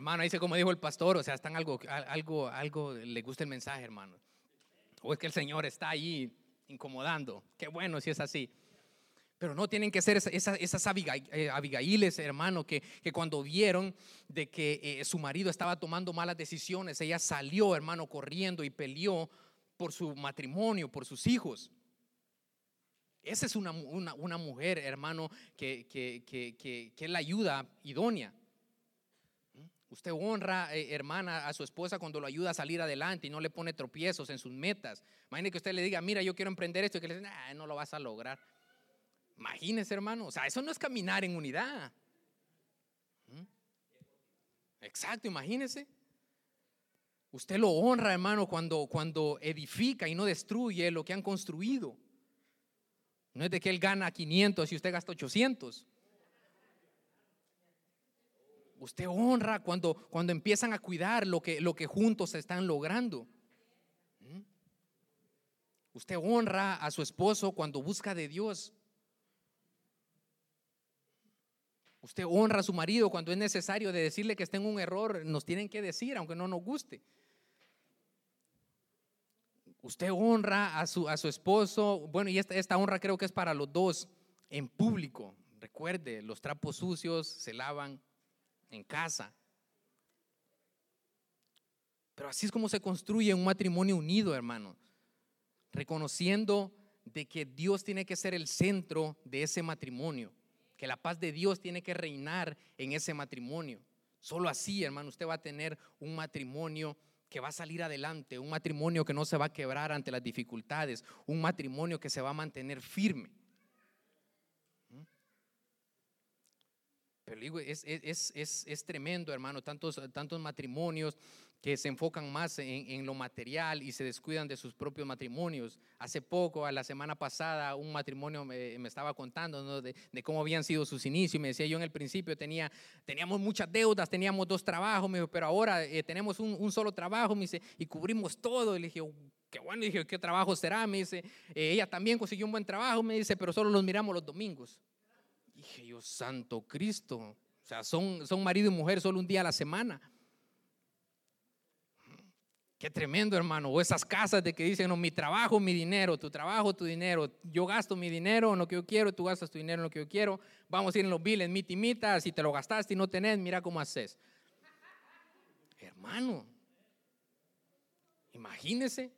Hermano, dice como dijo el pastor, o sea, están algo, algo, algo, le gusta el mensaje, hermano. O es que el Señor está ahí incomodando. Qué bueno si es así. Pero no tienen que ser esas, esas eh, Abigailes, hermano, que, que, cuando vieron de que eh, su marido estaba tomando malas decisiones, ella salió, hermano, corriendo y peleó por su matrimonio, por sus hijos. Esa es una, una, mujer, hermano, que, que, que, es la ayuda idónea. Usted honra, eh, hermana, a su esposa cuando lo ayuda a salir adelante y no le pone tropiezos en sus metas. Imagine que usted le diga, mira, yo quiero emprender esto y que le diga, no lo vas a lograr. Imagínese, hermano. O sea, eso no es caminar en unidad. ¿Mm? Exacto, imagínese. Usted lo honra, hermano, cuando, cuando edifica y no destruye lo que han construido. No es de que él gana 500 y usted gasta 800. Usted honra cuando, cuando empiezan a cuidar lo que, lo que juntos están logrando. ¿Mm? Usted honra a su esposo cuando busca de Dios. Usted honra a su marido cuando es necesario de decirle que está en un error, nos tienen que decir, aunque no nos guste. Usted honra a su, a su esposo, bueno, y esta, esta honra creo que es para los dos, en público. Recuerde, los trapos sucios se lavan en casa. Pero así es como se construye un matrimonio unido, hermano. Reconociendo de que Dios tiene que ser el centro de ese matrimonio que la paz de Dios tiene que reinar en ese matrimonio. Solo así, hermano, usted va a tener un matrimonio que va a salir adelante, un matrimonio que no se va a quebrar ante las dificultades, un matrimonio que se va a mantener firme. Es, tremendo, hermano, tantos, tantos matrimonios que se enfocan más en, lo material y se descuidan de sus propios matrimonios. Hace poco, a la semana pasada, un matrimonio me, estaba contando de, cómo habían sido sus inicios. Me decía yo en el principio tenía, teníamos muchas deudas, teníamos dos trabajos, pero ahora eh, tenemos un, solo trabajo me dice, y cubrimos todo. Y le dije, qué bueno, dije, ¿qué trabajo será? Me dice, eh, ella también consiguió un buen trabajo, me dice, pero solo los miramos los domingos. Dije yo, Santo Cristo, o sea, son, son marido y mujer solo un día a la semana. Qué tremendo, hermano. O esas casas de que dicen, no, mi trabajo, mi dinero, tu trabajo, tu dinero. Yo gasto mi dinero en lo que yo quiero, tú gastas tu dinero en lo que yo quiero. Vamos a ir en los biles, mi timita, si te lo gastaste y no tenés, mira cómo haces. Hermano, imagínese.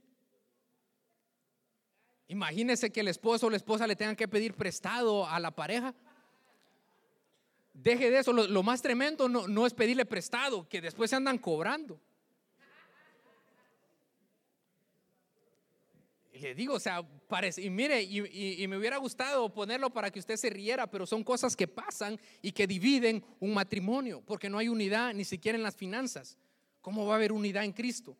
Imagínese que el esposo o la esposa le tengan que pedir prestado a la pareja. Deje de eso. Lo, más tremendo no, no es pedirle prestado, que después se andan cobrando. le digo, o sea, parece, y mire, y, me hubiera gustado ponerlo para que usted se riera, pero son cosas que pasan y que dividen un matrimonio, porque no hay unidad ni siquiera en las finanzas. ¿Cómo va a haber unidad en Cristo?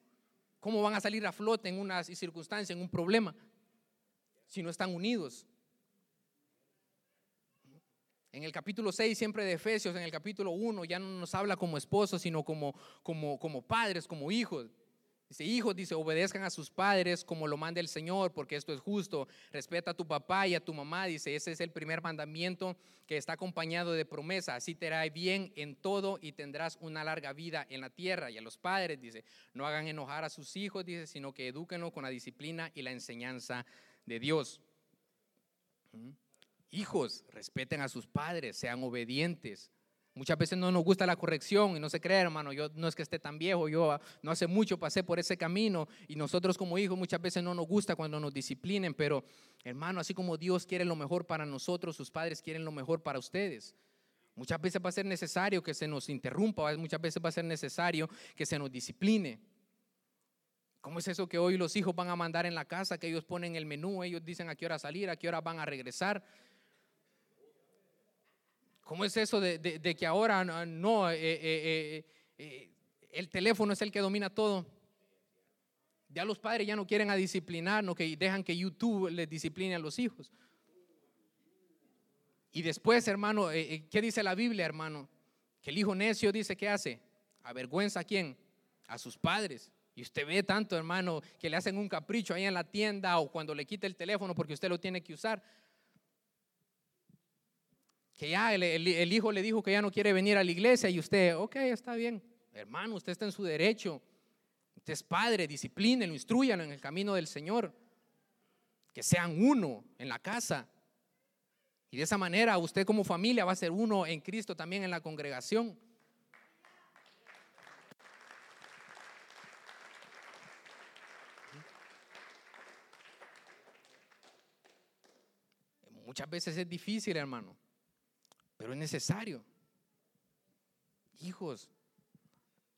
¿Cómo van a salir a flote en una circunstancia, en un problema, si no están unidos? En el capítulo 6 siempre de Efesios, en el capítulo 1 ya no nos habla como esposos, sino como, como, como padres, como hijos. Dice, hijos, dice, obedezcan a sus padres como lo manda el Señor, porque esto es justo. Respeta a tu papá y a tu mamá, dice, ese es el primer mandamiento que está acompañado de promesa. Así te hará bien en todo y tendrás una larga vida en la tierra. Y a los padres, dice, no hagan enojar a sus hijos, dice, sino que edúquenlo con la disciplina y la enseñanza de Dios. Hijos, respeten a sus padres, sean obedientes. Muchas veces no nos gusta la corrección y no se cree, hermano, yo no es que esté tan viejo, yo no hace mucho pasé por ese camino y nosotros como hijos muchas veces no nos gusta cuando nos disciplinen, pero hermano, así como Dios quiere lo mejor para nosotros, sus padres quieren lo mejor para ustedes. Muchas veces va a ser necesario que se nos interrumpa, muchas veces va a ser necesario que se nos discipline. ¿Cómo es eso que hoy los hijos van a mandar en la casa, que ellos ponen el menú, ellos dicen a qué hora salir, a qué hora van a regresar? ¿Cómo es eso de, que ahora no, eh, eh, eh, el teléfono es el que domina todo? Ya los padres ya no quieren a disciplinar, no que dejan que YouTube les discipline a los hijos. Y después, hermano, ¿qué dice la Biblia, hermano? Que el hijo necio dice, ¿qué hace? ¿Avergüenza a quién? A sus padres. Y usted ve tanto, hermano, que le hacen un capricho ahí en la tienda o cuando le quita el teléfono porque usted lo tiene que usar que ya el, hijo le dijo que ya no quiere venir a la iglesia y usted, ok, está bien, Hermano, usted está en su derecho. Usted es padre, disciplínenlo, instruyanlo en el camino del Señor. Que sean uno en la casa. Y de esa manera usted como familia va a ser uno en Cristo también en la congregación. Muchas veces es difícil, hermano, pero es necesario. Hijos,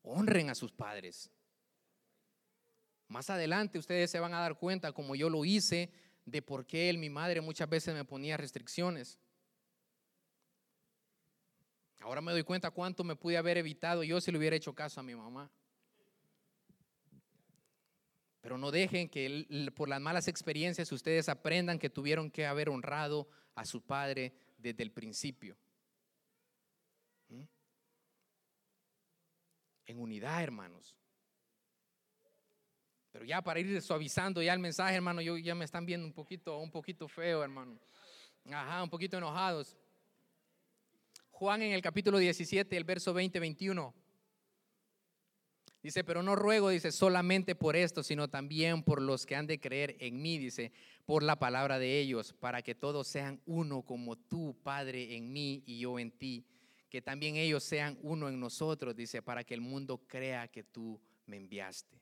honren a sus padres. Más adelante ustedes se van a dar cuenta, como yo lo hice, de por qué él, mi madre, muchas veces me ponía restricciones. Ahora me doy cuenta cuánto me pude haber evitado yo si le hubiera hecho caso a mi mamá. Pero no dejen que por las malas experiencias ustedes aprendan que tuvieron que haber honrado a su padre desde el principio. En unidad, hermanos. Pero ya para ir suavizando ya el mensaje, hermano, yo, ya me están viendo un poquito, un poquito feo, hermano. Ajá, un poquito enojados. Juan en el capítulo 17, el verso 20, 21. Dice, pero no ruego, dice, solamente por esto, sino también por los que han de creer en mí, dice, por la palabra de ellos, para que todos sean uno como tú, Padre, en mí y yo en ti, que también ellos sean uno en nosotros, dice, para que el mundo crea que tú me enviaste.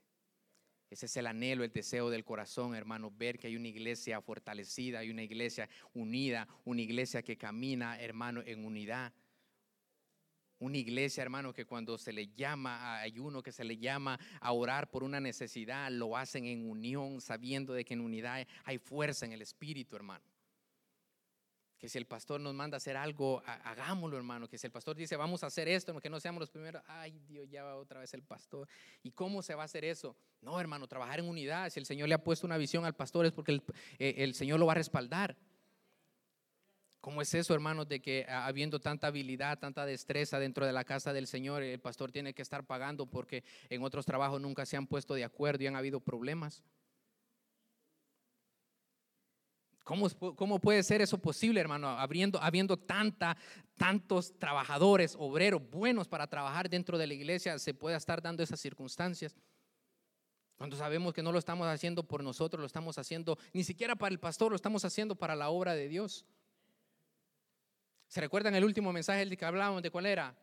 Ese es el anhelo, el deseo del corazón, hermano, ver que hay una iglesia fortalecida, hay una iglesia unida, una iglesia que camina, hermano, en unidad. Una iglesia, hermano, que cuando se le llama a ayuno, que se le llama a orar por una necesidad, lo hacen en unión, sabiendo de que en unidad hay fuerza en el espíritu, hermano que si el pastor nos manda a hacer algo, hagámoslo, hermano. Que si el pastor dice, vamos a hacer esto, que no seamos los primeros, ay Dios, ya va otra vez el pastor. ¿Y cómo se va a hacer eso? No, hermano, trabajar en unidad. Si el Señor le ha puesto una visión al pastor es porque el, eh, el Señor lo va a respaldar. ¿Cómo es eso, hermanos, de que habiendo tanta habilidad, tanta destreza dentro de la casa del Señor, el pastor tiene que estar pagando porque en otros trabajos nunca se han puesto de acuerdo y han habido problemas? ¿Cómo, puede ser eso posible, hermano? Habiendo, habiendo tanta, tantos trabajadores, obreros buenos para trabajar dentro de la iglesia, se puede estar dando esas circunstancias. Cuando sabemos que no lo estamos haciendo por nosotros, lo estamos haciendo ni siquiera para el pastor, lo estamos haciendo para la obra de Dios. ¿Se recuerdan el último mensaje del que hablábamos de cuál era?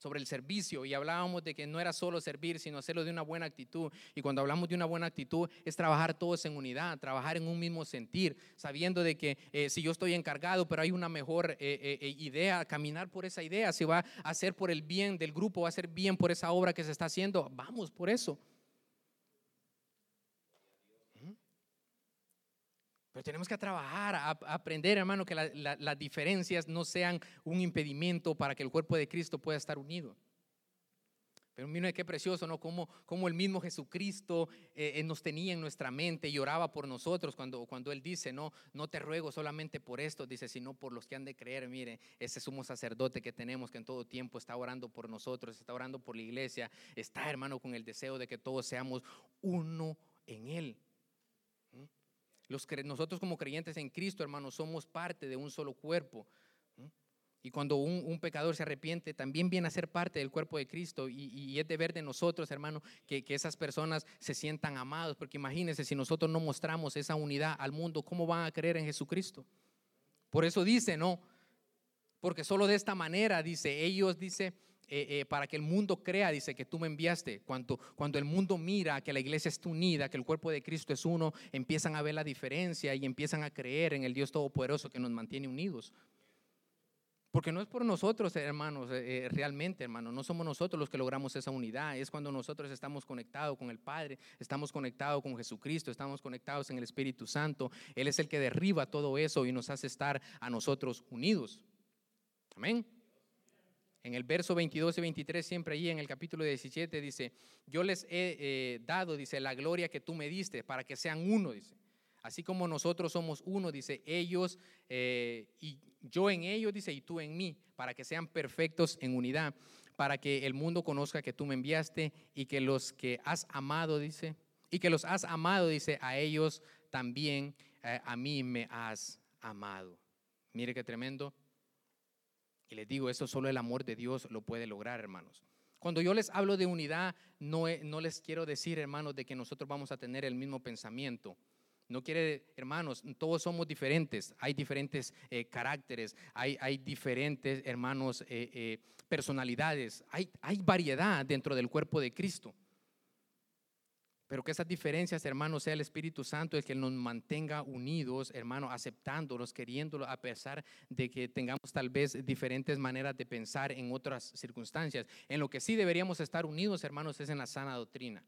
Sobre el servicio y hablábamos de que no era solo servir, sino hacerlo de una buena actitud. Y cuando hablamos de una buena actitud es trabajar todos en unidad, trabajar en un mismo sentir, sabiendo de que eh, si yo estoy encargado, pero hay una mejor eh, eh, idea, caminar por esa idea, si va a hacer por el bien del grupo, va a ser bien por esa obra que se está haciendo, vamos por eso. Pero tenemos que trabajar, a, aprender, hermano, que las diferencias no sean un impedimento para que el cuerpo de Cristo pueda estar unido. Pero mire qué precioso, ¿no? Como, como el mismo Jesucristo eh, eh, nos tenía en nuestra mente y oraba por nosotros cuando, cuando Él dice, no, no te ruego solamente por esto, dice, sino por los que han de creer. Mire, ese sumo sacerdote que tenemos que en todo tiempo está orando por nosotros, está orando por la iglesia, está, hermano, con el deseo de que todos seamos uno en Él nosotros como creyentes en Cristo, hermanos, somos parte de un solo cuerpo. Y cuando un, pecador se arrepiente, también viene a ser parte del cuerpo de Cristo. Y, es deber de nosotros, hermano, que, que, esas personas se sientan amados. Porque imagínense, si nosotros no mostramos esa unidad al mundo, ¿cómo van a creer en Jesucristo? Por eso dice, no. Porque solo de esta manera, dice, ellos, dice, eh, eh, para que el mundo crea, dice, que tú me enviaste. Cuando, cuando el mundo mira que la iglesia está unida, que el cuerpo de Cristo es uno, empiezan a ver la diferencia y empiezan a creer en el Dios Todopoderoso que nos mantiene unidos. Porque no es por nosotros, hermanos, eh, realmente, hermanos, no somos nosotros los que logramos esa unidad, es cuando nosotros estamos conectados con el Padre, estamos conectados con Jesucristo, estamos conectados en el Espíritu Santo. Él es el que derriba todo eso y nos hace estar a nosotros unidos. Amén. En el verso 22 y 23, siempre allí en el capítulo 17, dice, yo les he eh, dado, dice, la gloria que tú me diste para que sean uno, dice. Así como nosotros somos uno, dice, ellos eh, y yo en ellos, dice, y tú en mí, para que sean perfectos en unidad, para que el mundo conozca que tú me enviaste y que los que has amado, dice, y que los has amado, dice, a ellos también, eh, a mí me has amado. Mire qué tremendo. Y les digo, eso solo el amor de Dios lo puede lograr, hermanos. Cuando yo les hablo de unidad, no, no les quiero decir, hermanos, de que nosotros vamos a tener el mismo pensamiento. No quiere, hermanos, todos somos diferentes, hay diferentes eh, caracteres, hay, hay, diferentes, hermanos, eh, eh, personalidades, hay, hay variedad dentro del cuerpo de Cristo. Pero que esas diferencias, hermanos, sea el Espíritu Santo el que nos mantenga unidos, hermanos, aceptándolos, queriéndolos, a pesar de que tengamos tal vez diferentes maneras de pensar en otras circunstancias. En lo que sí deberíamos estar unidos, hermanos, es en la sana doctrina.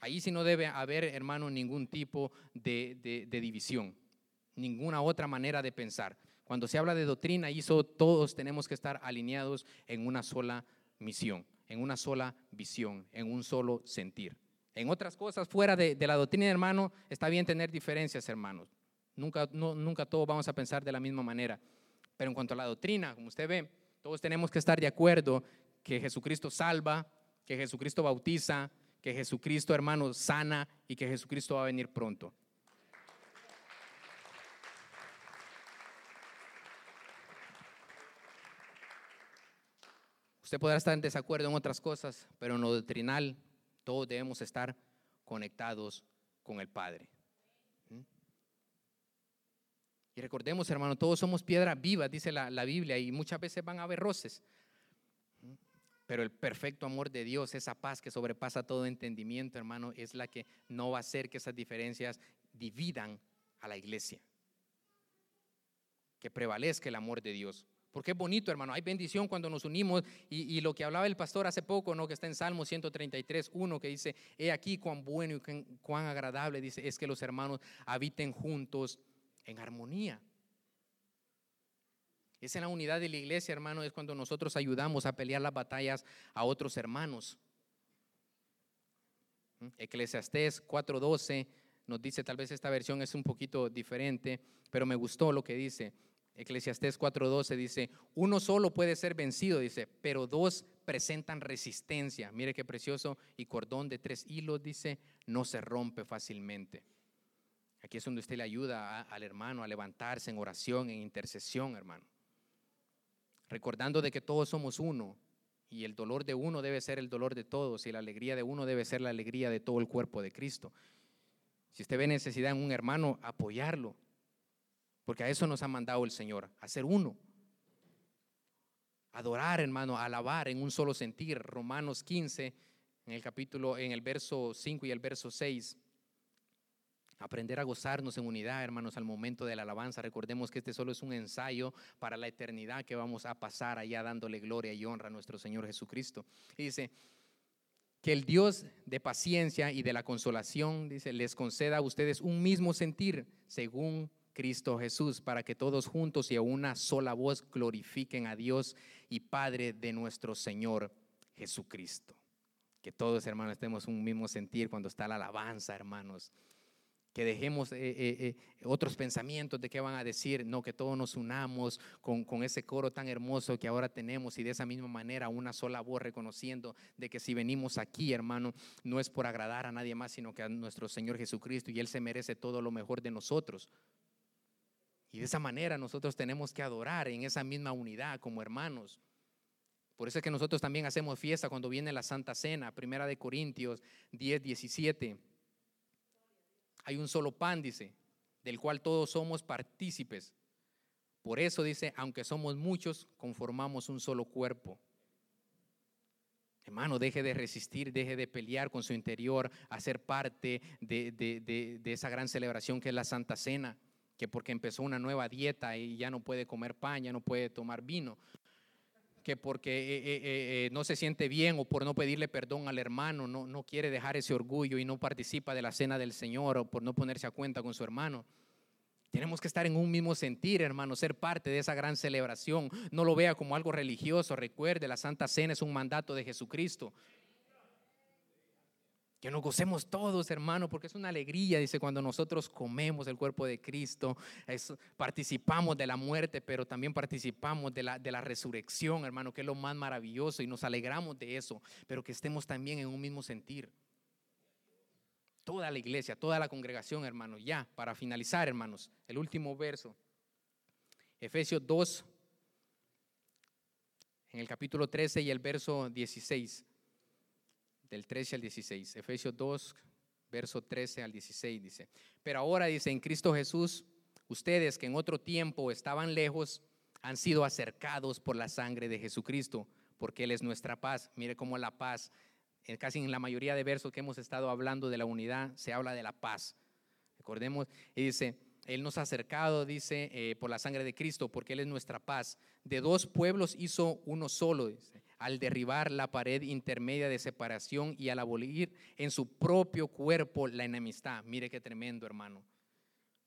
Ahí sí no debe haber, hermano, ningún tipo de, división, ninguna otra manera de pensar. Cuando se habla de doctrina, ahí todos tenemos que estar alineados en una sola misión, en una sola visión, en un solo sentir. En otras cosas, fuera de, la doctrina, hermano, está bien tener diferencias, hermanos. Nunca, nunca todos vamos a pensar de la misma manera. Pero en cuanto a la doctrina, como usted ve, todos tenemos que estar de acuerdo que Jesucristo salva, que Jesucristo bautiza, que Jesucristo, hermano, sana y que Jesucristo va a venir pronto. Usted podrá estar en desacuerdo en otras cosas, pero en lo doctrinal todos debemos estar conectados con el Padre. ¿Mm? Y recordemos, hermano, todos somos piedras vivas, dice la, la Biblia, y muchas veces van a haber roces. Pero el perfecto amor de Dios, esa paz que sobrepasa todo entendimiento, hermano, es la que no va a hacer que esas diferencias dividan a la iglesia. Que prevalezca el amor de Dios. Porque es bonito, hermano. Hay bendición cuando nos unimos. Y, lo que hablaba el pastor hace poco, ¿no? que está en Salmo 133, 1, que dice, he aquí cuán bueno y cuán agradable, dice, es que los hermanos habiten juntos en armonía. Es en la unidad de la iglesia, hermano, es cuando nosotros ayudamos a pelear las batallas a otros hermanos. ¿Mm? Eclesiastés 4:12 nos dice, tal vez esta versión es un poquito diferente, pero me gustó lo que dice. Eclesiastés 4:12 dice, uno solo puede ser vencido, dice, pero dos presentan resistencia. Mire qué precioso. Y cordón de tres hilos, dice, no se rompe fácilmente. Aquí es donde usted le ayuda al hermano a levantarse en oración, en intercesión, hermano recordando de que todos somos uno y el dolor de uno debe ser el dolor de todos y la alegría de uno debe ser la alegría de todo el cuerpo de Cristo. Si usted ve necesidad en un hermano, apoyarlo, porque a eso nos ha mandado el Señor, a ser uno. Adorar, hermano, alabar en un solo sentir. Romanos 15, en el capítulo, en el verso 5 y el verso 6. Aprender a gozarnos en unidad, hermanos, al momento de la alabanza. Recordemos que este solo es un ensayo para la eternidad que vamos a pasar allá dándole gloria y honra a nuestro Señor Jesucristo. dice, que el Dios de paciencia y de la consolación, dice, les conceda a ustedes un mismo sentir según Cristo Jesús, para que todos juntos y a una sola voz glorifiquen a Dios y Padre de nuestro Señor Jesucristo. Que todos, hermanos, estemos un mismo sentir cuando está la alabanza, hermanos que dejemos eh, eh, eh, otros pensamientos de qué van a decir, no, que todos nos unamos con, con, ese coro tan hermoso que ahora tenemos y de esa misma manera una sola voz reconociendo de que si venimos aquí, hermano, no es por agradar a nadie más, sino que a nuestro Señor Jesucristo y Él se merece todo lo mejor de nosotros. Y de esa manera nosotros tenemos que adorar en esa misma unidad como hermanos. Por eso es que nosotros también hacemos fiesta cuando viene la Santa Cena, Primera de Corintios 10, 17 hay un solo pan, dice, del cual todos somos partícipes. Por eso dice, aunque somos muchos, conformamos un solo cuerpo. Hermano, deje de resistir, deje de pelear con su interior, a ser parte de, de, esa gran celebración que es la Santa Cena, que porque empezó una nueva dieta y ya no puede comer pan, ya no puede tomar vino que porque eh, eh, eh, no se siente bien o por no pedirle perdón al hermano, no, no quiere dejar ese orgullo y no participa de la cena del Señor o por no ponerse a cuenta con su hermano. Tenemos que estar en un mismo sentir, hermano, ser parte de esa gran celebración. No lo vea como algo religioso. Recuerde, la Santa Cena es un mandato de Jesucristo. Que nos gocemos todos, hermano, porque es una alegría, dice, cuando nosotros comemos el cuerpo de Cristo, participamos de la muerte, pero también participamos de la, de la resurrección, hermano, que es lo más maravilloso y nos alegramos de eso, pero que estemos también en un mismo sentir. Toda la iglesia, toda la congregación, hermano, ya, para finalizar, hermanos, el último verso, Efesios 2, en el capítulo 13 y el verso 16, del 13 al 16, Efesios 2, verso 13 al 16 dice, pero ahora dice, en Cristo Jesús, ustedes que en otro tiempo estaban lejos, han sido acercados por la sangre de Jesucristo, porque Él es nuestra paz. Mire cómo la paz, casi en la mayoría de versos que hemos estado hablando de la unidad, se habla de la paz. Recordemos, y dice, Él nos ha acercado, dice, eh, por la sangre de Cristo, porque Él es nuestra paz. De dos pueblos hizo uno solo, dice, al derribar la pared intermedia de separación y al abolir en su propio cuerpo la enemistad. Mire qué tremendo, hermano.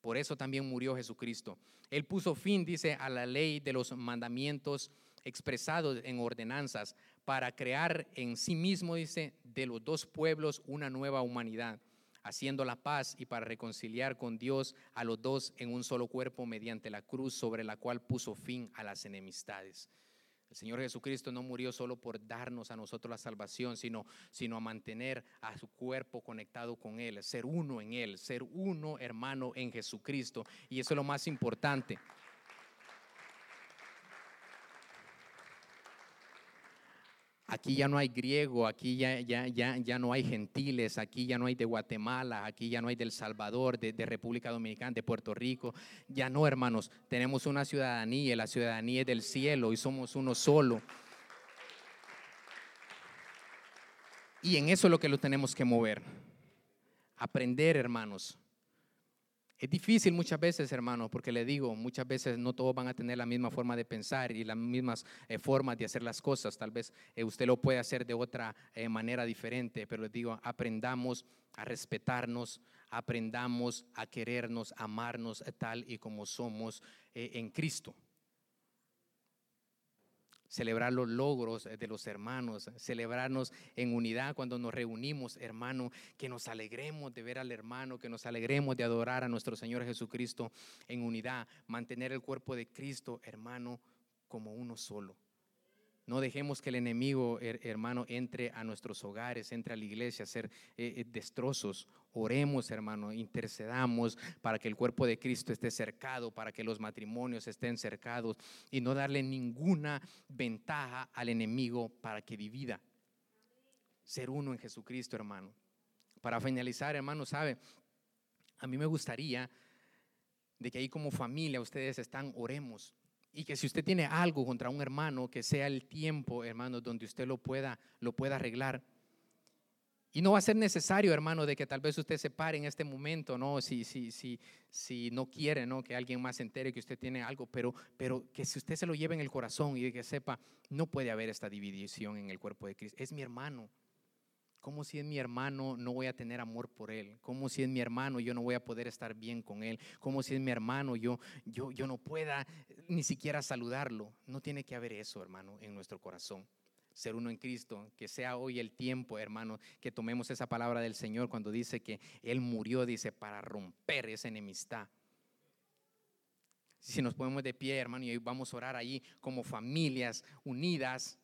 Por eso también murió Jesucristo. Él puso fin, dice, a la ley de los mandamientos expresados en ordenanzas para crear en sí mismo, dice, de los dos pueblos una nueva humanidad, haciendo la paz y para reconciliar con Dios a los dos en un solo cuerpo mediante la cruz sobre la cual puso fin a las enemistades. El Señor Jesucristo no murió solo por darnos a nosotros la salvación, sino, sino a mantener a su cuerpo conectado con Él, ser uno en Él, ser uno hermano en Jesucristo. Y eso es lo más importante. Aquí ya no hay griego, aquí ya, ya, ya, ya no hay gentiles, aquí ya no hay de Guatemala, aquí ya no hay del Salvador, de, de, República Dominicana, de Puerto Rico. Ya no, hermanos, tenemos una ciudadanía, la ciudadanía es del cielo y somos uno solo. Y en eso es lo que lo tenemos que mover. Aprender, hermanos, es difícil muchas veces, hermano, porque le digo, muchas veces no todos van a tener la misma forma de pensar y las mismas eh, formas de hacer las cosas. Tal vez eh, usted lo puede hacer de otra eh, manera diferente, pero le digo, aprendamos a respetarnos, aprendamos a querernos, amarnos tal y como somos en Cristo celebrar los logros de los hermanos, celebrarnos en unidad cuando nos reunimos, hermano, que nos alegremos de ver al hermano, que nos alegremos de adorar a nuestro Señor Jesucristo en unidad, mantener el cuerpo de Cristo, hermano, como uno solo. No dejemos que el enemigo, hermano, entre a nuestros hogares, entre a la iglesia, a ser eh, eh, destrozos. Oremos, hermano, intercedamos para que el cuerpo de Cristo esté cercado, para que los matrimonios estén cercados y no darle ninguna ventaja al enemigo para que divida. Ser uno en Jesucristo, hermano. Para finalizar, hermano, sabe, a mí me gustaría de que ahí como familia ustedes están, oremos y que si usted tiene algo contra un hermano, que sea el tiempo, hermano, donde usted lo pueda, lo pueda arreglar. Y no va a ser necesario, hermano, de que tal vez usted se pare en este momento, ¿no? Si, si, si, si no quiere, ¿no? Que alguien más se entere que usted tiene algo, pero, pero que si usted se lo lleve en el corazón y que sepa, no puede haber esta división en el cuerpo de Cristo. Es mi hermano. ¿Cómo si es mi hermano no voy a tener amor por él? ¿Cómo si es mi hermano yo no voy a poder estar bien con él? ¿Cómo si es mi hermano yo, yo, yo no pueda ni siquiera saludarlo? No tiene que haber eso, hermano, en nuestro corazón. Ser uno en Cristo, que sea hoy el tiempo, hermano, que tomemos esa palabra del Señor cuando dice que Él murió, dice, para romper esa enemistad. Si nos ponemos de pie, hermano, y vamos a orar ahí como familias unidas,